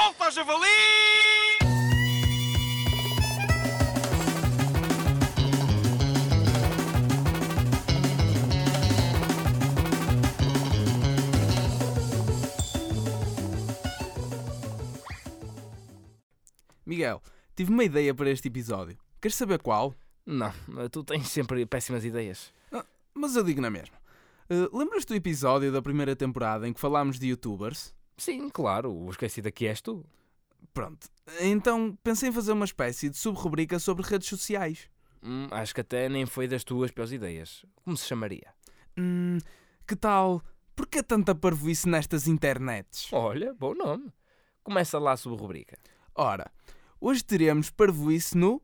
Solta, javali! Miguel, tive uma ideia para este episódio. Queres saber qual? Não, tu tens sempre péssimas ideias. Mas eu digo na mesma. Uh, Lembras-te do episódio da primeira temporada em que falámos de youtubers? Sim, claro, o esquecido aqui és tu. Pronto. Então pensei em fazer uma espécie de sub-rubrica sobre redes sociais. Hum, acho que até nem foi das tuas piores ideias. Como se chamaria? Hum, que tal? Por que tanta parvoíce nestas internets? Olha, bom nome. Começa lá a sua rubrica. Ora, hoje teremos parvoíce no.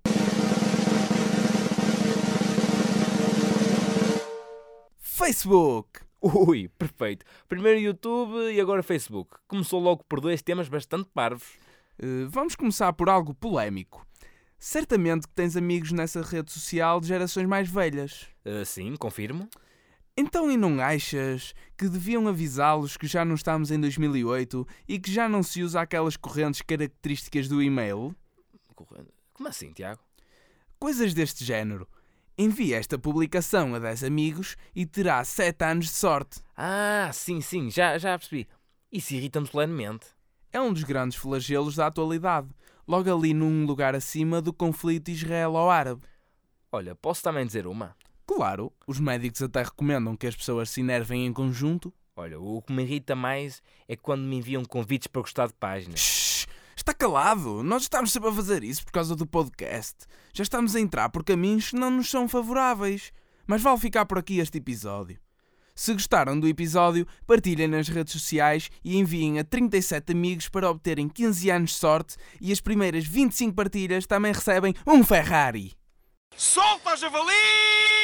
Facebook! Ui, perfeito. Primeiro YouTube e agora Facebook. Começou logo por dois temas bastante parvos. Uh, vamos começar por algo polémico. Certamente que tens amigos nessa rede social de gerações mais velhas. Uh, sim, confirmo. Então, e não achas que deviam avisá-los que já não estamos em 2008 e que já não se usa aquelas correntes características do e-mail? Como assim, Tiago? Coisas deste género. Envie esta publicação a 10 amigos e terá 7 anos de sorte. Ah, sim, sim, já, já percebi. Isso irrita-me solenemente. É um dos grandes flagelos da atualidade, logo ali num lugar acima do conflito israelo-árabe. Olha, posso também dizer uma? Claro, os médicos até recomendam que as pessoas se enervem em conjunto. Olha, o que me irrita mais é quando me enviam convites para gostar de páginas. Shhh, está calado! Nós estamos sempre a fazer isso por causa do podcast. Já estamos a entrar por caminhos que não nos são favoráveis. Mas vale ficar por aqui este episódio. Se gostaram do episódio, partilhem nas redes sociais e enviem a 37 amigos para obterem 15 anos de sorte e as primeiras 25 partilhas também recebem um Ferrari. Solta, javali!